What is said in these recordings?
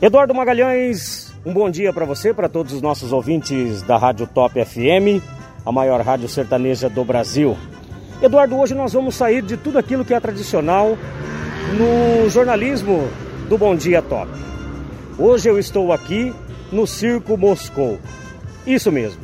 Eduardo Magalhães, um bom dia para você, para todos os nossos ouvintes da Rádio Top FM, a maior rádio sertaneja do Brasil. Eduardo, hoje nós vamos sair de tudo aquilo que é tradicional no jornalismo do Bom Dia Top. Hoje eu estou aqui no Circo Moscou. Isso mesmo.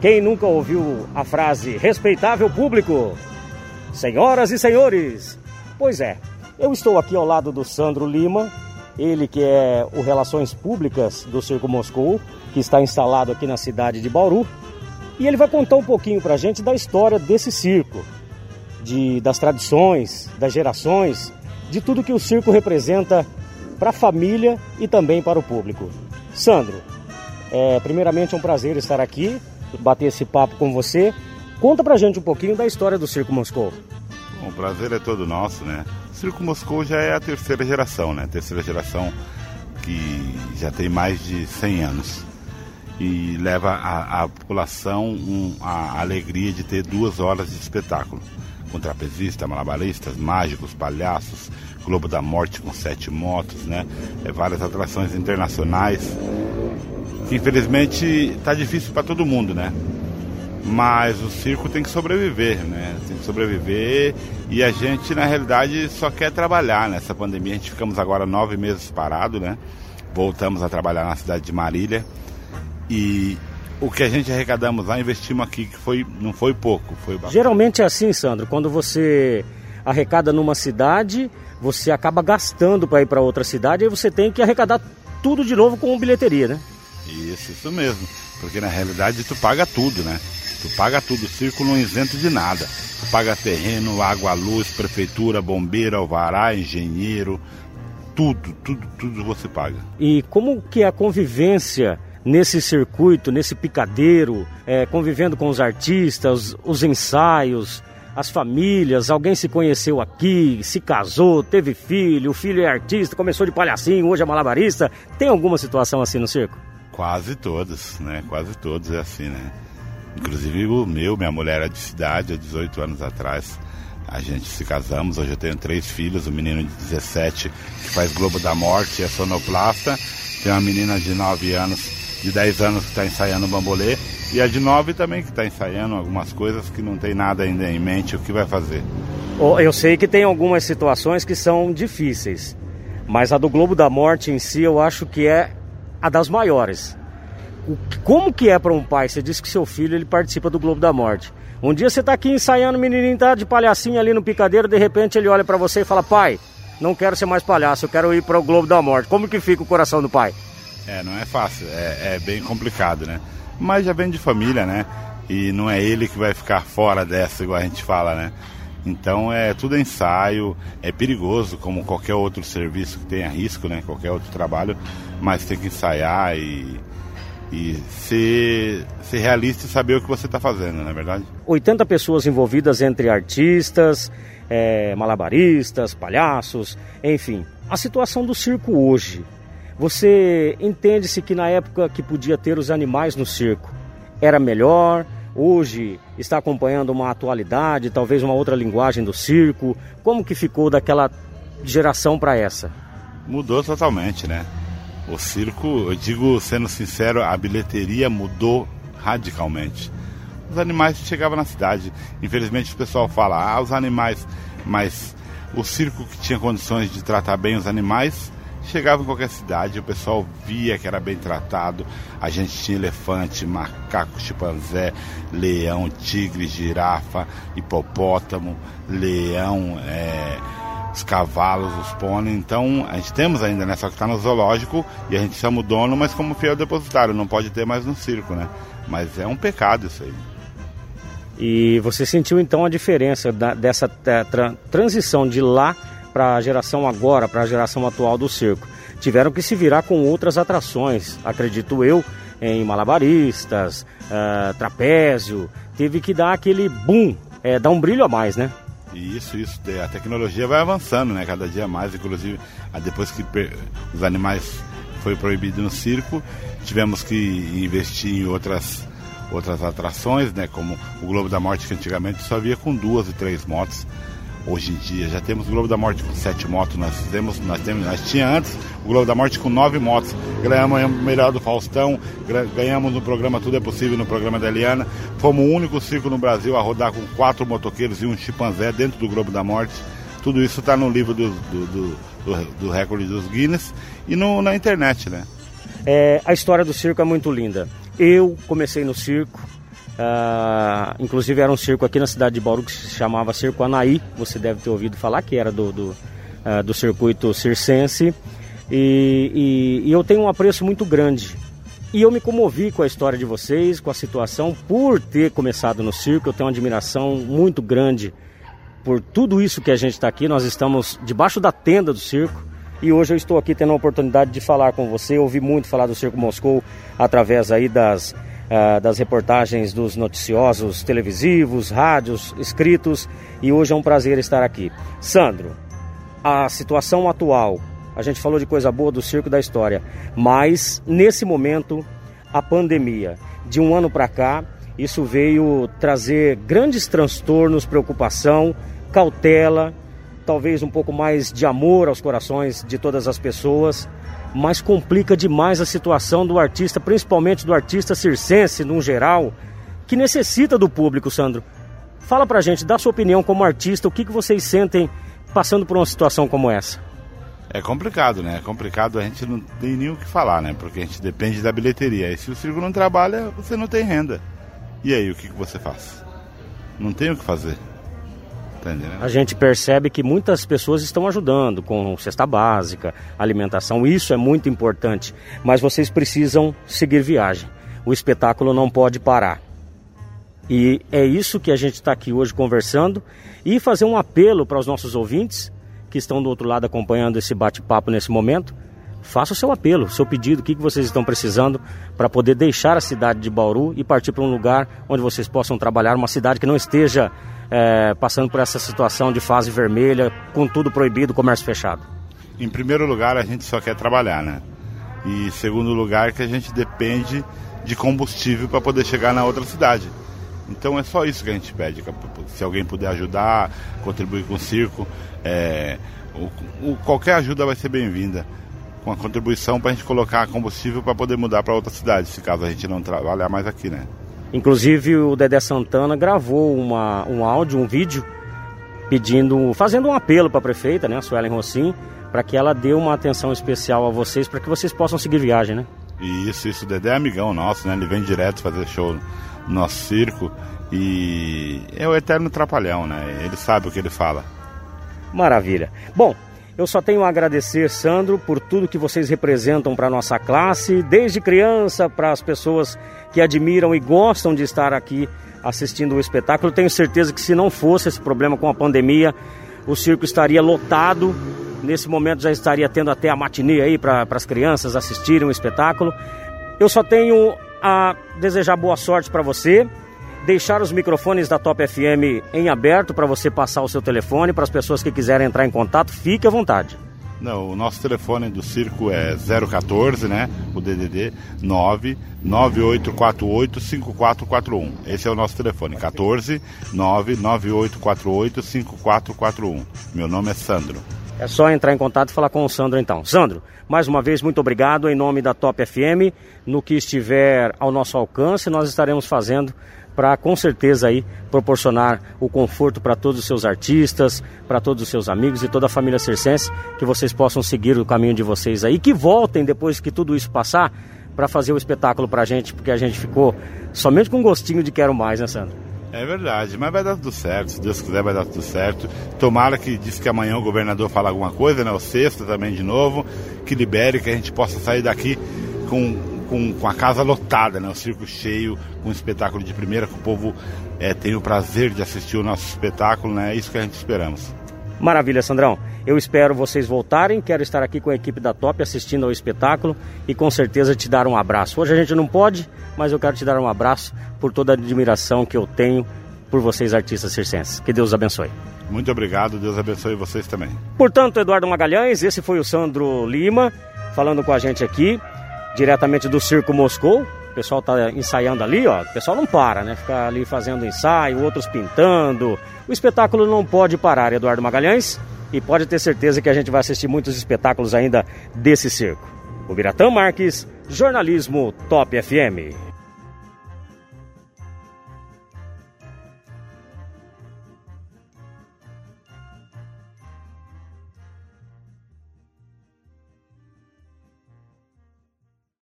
Quem nunca ouviu a frase respeitável público? Senhoras e senhores, pois é, eu estou aqui ao lado do Sandro Lima, ele que é o Relações Públicas do Circo Moscou, que está instalado aqui na cidade de Bauru. E ele vai contar um pouquinho para a gente da história desse circo, de, das tradições, das gerações, de tudo que o circo representa para a família e também para o público. Sandro, é, primeiramente é um prazer estar aqui, bater esse papo com você. Conta pra gente um pouquinho da história do Circo Moscou. O prazer é todo nosso, né? Circo Moscou já é a terceira geração, né? Terceira geração que já tem mais de 100 anos e leva a população um, a alegria de ter duas horas de espetáculo com trapezistas, malabaristas, mágicos, palhaços, Globo da Morte com sete motos, né? É, várias atrações internacionais. Que infelizmente está difícil para todo mundo, né? Mas o circo tem que sobreviver, né? Tem que sobreviver e a gente, na realidade, só quer trabalhar nessa pandemia. A gente ficamos agora nove meses parado, né? Voltamos a trabalhar na cidade de Marília e o que a gente arrecadamos lá, investimos aqui, que foi, não foi pouco. Foi Geralmente é assim, Sandro, quando você arrecada numa cidade, você acaba gastando para ir para outra cidade, aí você tem que arrecadar tudo de novo com bilheteria, né? Isso, isso mesmo. Porque na realidade tu paga tudo, né? Tu paga tudo, o circo não isento de nada. Tu paga terreno, água, luz, prefeitura, bombeiro, alvará, engenheiro, tudo, tudo, tudo você paga. E como que é a convivência nesse circuito, nesse picadeiro, é, convivendo com os artistas, os ensaios, as famílias, alguém se conheceu aqui, se casou, teve filho, o filho é artista, começou de palhacinho, hoje é malabarista. Tem alguma situação assim no circo? Quase todos, né? Quase todos é assim, né? Inclusive o meu, minha mulher é de cidade, há 18 anos atrás. A gente se casamos, hoje eu tenho três filhos, um menino de 17 que faz Globo da Morte, é sonoplasta, tem uma menina de 9 anos de 10 anos que está ensaiando bambolê e a de 9 também que está ensaiando algumas coisas que não tem nada ainda em mente o que vai fazer. Eu sei que tem algumas situações que são difíceis, mas a do Globo da Morte em si eu acho que é a das maiores. Como que é para um pai? Você disse que seu filho ele participa do Globo da Morte. Um dia você está aqui ensaiando, o menininho tá de palhacinho ali no picadeiro, de repente ele olha para você e fala: "Pai, não quero ser mais palhaço, eu quero ir para o Globo da Morte". Como que fica o coração do pai? É, não é fácil, é, é bem complicado, né? Mas já vem de família, né? E não é ele que vai ficar fora dessa, igual a gente fala, né? Então é tudo ensaio, é perigoso, como qualquer outro serviço que tenha risco, né? Qualquer outro trabalho, mas tem que ensaiar e, e ser, ser realista e saber o que você está fazendo, não é verdade? 80 pessoas envolvidas entre artistas, é, malabaristas, palhaços, enfim. A situação do circo hoje, você entende-se que na época que podia ter os animais no circo era melhor, hoje está acompanhando uma atualidade, talvez uma outra linguagem do circo. Como que ficou daquela geração para essa? Mudou totalmente, né? O circo, eu digo sendo sincero, a bilheteria mudou radicalmente. Os animais chegavam na cidade. Infelizmente o pessoal fala, ah, os animais, mas o circo que tinha condições de tratar bem os animais Chegava em qualquer cidade, o pessoal via que era bem tratado. A gente tinha elefante, macaco, chimpanzé, leão, tigre, girafa, hipopótamo, leão, é, os cavalos, os pôneis. Então, a gente temos ainda, né? Só que está no zoológico e a gente chama o dono, mas como fiel depositário, não pode ter mais no circo, né? Mas é um pecado isso aí. E você sentiu então a diferença da, dessa tra transição de lá para a geração agora, para a geração atual do circo. Tiveram que se virar com outras atrações, acredito eu, em malabaristas, uh, trapézio. Teve que dar aquele boom, é, dar um brilho a mais, né? Isso, isso. A tecnologia vai avançando, né? Cada dia mais. Inclusive, depois que os animais foi proibido no circo, tivemos que investir em outras outras atrações, né? Como o Globo da Morte, que antigamente só via com duas e três motos. Hoje em dia. Já temos o Globo da Morte com sete motos, nós temos, nós temos, nós tinha antes o Globo da Morte com nove motos. Ganhamos o melhor do Faustão, ganhamos no programa Tudo é Possível, no programa da Eliana. Fomos o único circo no Brasil a rodar com quatro motoqueiros e um chimpanzé dentro do Globo da Morte. Tudo isso está no livro do, do, do, do, do recorde dos Guinness e no, na internet, né? É, a história do circo é muito linda. Eu comecei no circo, Uh, inclusive era um circo aqui na cidade de Bauru que se chamava Circo Anaí, você deve ter ouvido falar que era do, do, uh, do circuito circense. E, e, e, eu tenho um apreço muito grande. E eu me comovi com a história de vocês, com a situação, por ter começado no circo. Eu tenho uma admiração muito grande por tudo isso que a gente está aqui. Nós estamos debaixo da tenda do circo. E hoje eu estou aqui tendo a oportunidade de falar com você. Eu ouvi muito falar do Circo Moscou através aí das uh, das reportagens dos noticiosos televisivos, rádios, escritos e hoje é um prazer estar aqui. Sandro, a situação atual, a gente falou de coisa boa do circo da história, mas nesse momento a pandemia, de um ano para cá, isso veio trazer grandes transtornos, preocupação, cautela, talvez um pouco mais de amor aos corações de todas as pessoas mas complica demais a situação do artista, principalmente do artista circense, no geral, que necessita do público, Sandro. Fala pra gente, dá sua opinião como artista, o que, que vocês sentem passando por uma situação como essa? É complicado, né? É complicado, a gente não tem nem o que falar, né? Porque a gente depende da bilheteria. E se o circo não trabalha, você não tem renda. E aí, o que, que você faz? Não tem o que fazer. A gente percebe que muitas pessoas estão ajudando com cesta básica, alimentação, isso é muito importante, mas vocês precisam seguir viagem. O espetáculo não pode parar. E é isso que a gente está aqui hoje conversando e fazer um apelo para os nossos ouvintes que estão do outro lado acompanhando esse bate-papo nesse momento. Faça o seu apelo, seu pedido, o que vocês estão precisando para poder deixar a cidade de Bauru e partir para um lugar onde vocês possam trabalhar, uma cidade que não esteja é, passando por essa situação de fase vermelha, com tudo proibido, comércio fechado? Em primeiro lugar, a gente só quer trabalhar, né? E segundo lugar, que a gente depende de combustível para poder chegar na outra cidade. Então é só isso que a gente pede. Se alguém puder ajudar, contribuir com o circo, é, o, o, qualquer ajuda vai ser bem-vinda. Com a contribuição para a gente colocar combustível para poder mudar para outra cidade, se caso a gente não trabalhar mais aqui, né? Inclusive o Dedé Santana gravou uma, um áudio, um vídeo, pedindo, fazendo um apelo para a prefeita, né, a Suelen Rossim, para que ela dê uma atenção especial a vocês, para que vocês possam seguir viagem, né? Isso, isso. O Dedé é amigão nosso, né? Ele vem direto fazer show no nosso circo e é o eterno trapalhão, né? Ele sabe o que ele fala. Maravilha. Bom, eu só tenho a agradecer, Sandro, por tudo que vocês representam para a nossa classe, desde criança para as pessoas que admiram e gostam de estar aqui assistindo o espetáculo. tenho certeza que se não fosse esse problema com a pandemia, o circo estaria lotado. Nesse momento já estaria tendo até a matinê aí para as crianças assistirem o espetáculo. Eu só tenho a desejar boa sorte para você deixar os microfones da Top FM em aberto para você passar o seu telefone para as pessoas que quiserem entrar em contato, fique à vontade. Não, o nosso telefone do circo é 014, né? O DDD 99848 5441. Esse é o nosso telefone, 14 99848 5441. Meu nome é Sandro. É só entrar em contato e falar com o Sandro então. Sandro, mais uma vez muito obrigado em nome da Top FM. No que estiver ao nosso alcance, nós estaremos fazendo para com certeza aí proporcionar o conforto para todos os seus artistas, para todos os seus amigos e toda a família circense, que vocês possam seguir o caminho de vocês aí, que voltem depois que tudo isso passar para fazer o espetáculo para a gente, porque a gente ficou somente com gostinho de quero mais, né, Sandro? É verdade, mas vai dar tudo certo, se Deus quiser vai dar tudo certo. Tomara que diz que amanhã o governador fala alguma coisa, né? O sexto também de novo, que libere, que a gente possa sair daqui com com, com a casa lotada, né? O circo cheio, com um espetáculo de primeira, que o povo é, tem o prazer de assistir o nosso espetáculo, né? É isso que a gente esperamos. Maravilha, Sandrão. Eu espero vocês voltarem. Quero estar aqui com a equipe da Top assistindo ao espetáculo e com certeza te dar um abraço. Hoje a gente não pode, mas eu quero te dar um abraço por toda a admiração que eu tenho por vocês, artistas circenses. Que Deus abençoe. Muito obrigado, Deus abençoe vocês também. Portanto, Eduardo Magalhães, esse foi o Sandro Lima falando com a gente aqui diretamente do Circo Moscou, O pessoal tá ensaiando ali, ó. O pessoal não para, né? Fica ali fazendo ensaio, outros pintando. O espetáculo não pode parar, Eduardo Magalhães. E pode ter certeza que a gente vai assistir muitos espetáculos ainda desse circo. O Biratã Marques, Jornalismo Top FM.